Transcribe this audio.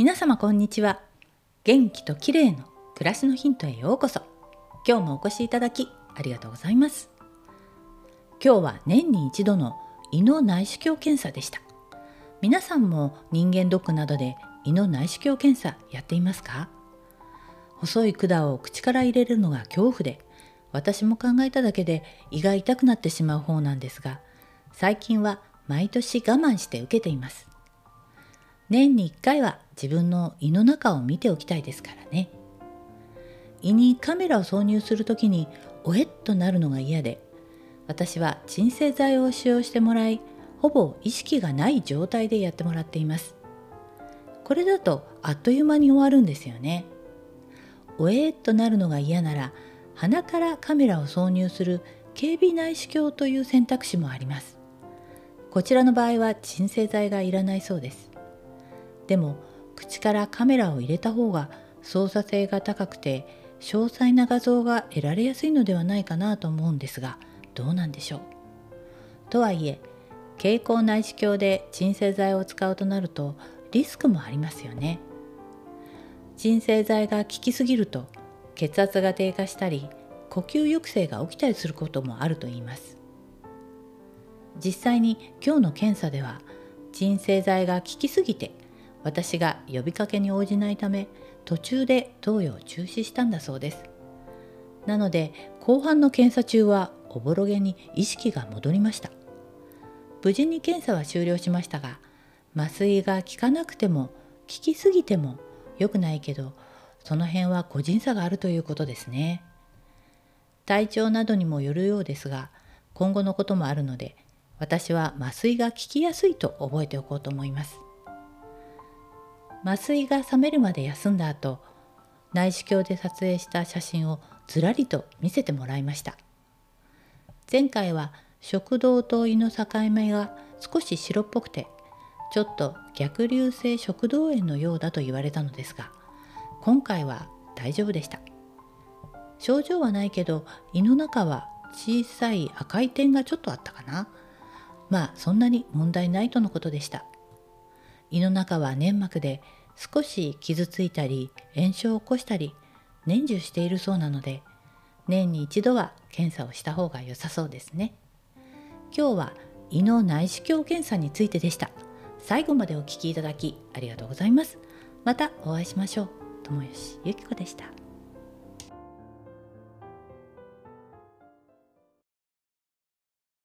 皆様こんにちは。元気と綺麗の暮らしのヒントへようこそ。今日もお越しいただきありがとうございます。今日は年に一度の胃の内視鏡検査でした。皆さんも人間ドックなどで胃の内視鏡検査やっていますか？細い管を口から入れるのが恐怖で私も考えただけで胃が痛くなってしまう方なんですが最近は毎年我慢して受けています。年に1回は自分の胃の中を見ておきたいですからね。胃にカメラを挿入する時におえっとなるのが嫌で私は鎮静剤を使用してもらいほぼ意識がない状態でやってもらっています。これだとあっという間に終わるんですよね。おえっとなるのが嫌なら鼻からカメラを挿入する警備内視鏡という選択肢もあります。こちらの場合は鎮静剤がいらないそうです。でも口からカメラを入れた方が操作性が高くて詳細な画像が得られやすいのではないかなと思うんですがどうなんでしょう？とはいえ経口内視鏡で鎮静剤を使うとなるとリスクもありますよね。鎮静剤が効きすぎると血圧が低下したり呼吸抑制が起きたりすることもあるといいます。実際に今日の検査では鎮静剤が効きすぎて私が呼びかけに応じないため途中で投与を中止したんだそうです。なので後半の検査中はおぼろげに意識が戻りました。無事に検査は終了しましたが麻酔が効かなくても効きすぎても良くないけどその辺は個人差があるということですね。体調などにもよるようですが今後のこともあるので私は麻酔が効きやすいと覚えておこうと思います。麻酔が覚めるまで休んだ後内視鏡で撮影した写真をずらりと見せてもらいました。前回は食道と胃の境目が少し白っぽくてちょっと逆流性食道炎のようだと言われたのですが今回は大丈夫でした。症状はないけど胃の中は小さい赤い点がちょっとあったかな。まあそんなに問題ないとのことでした。胃の中は粘膜で少し傷ついたり炎症を起こしたり年中しているそうなので年に一度は検査をした方が良さそうですね。今日は胃の内視鏡検査についてでした。最後までお聴きいただきありがとうございます。またお会いしましょう。友吉ゆき子でした。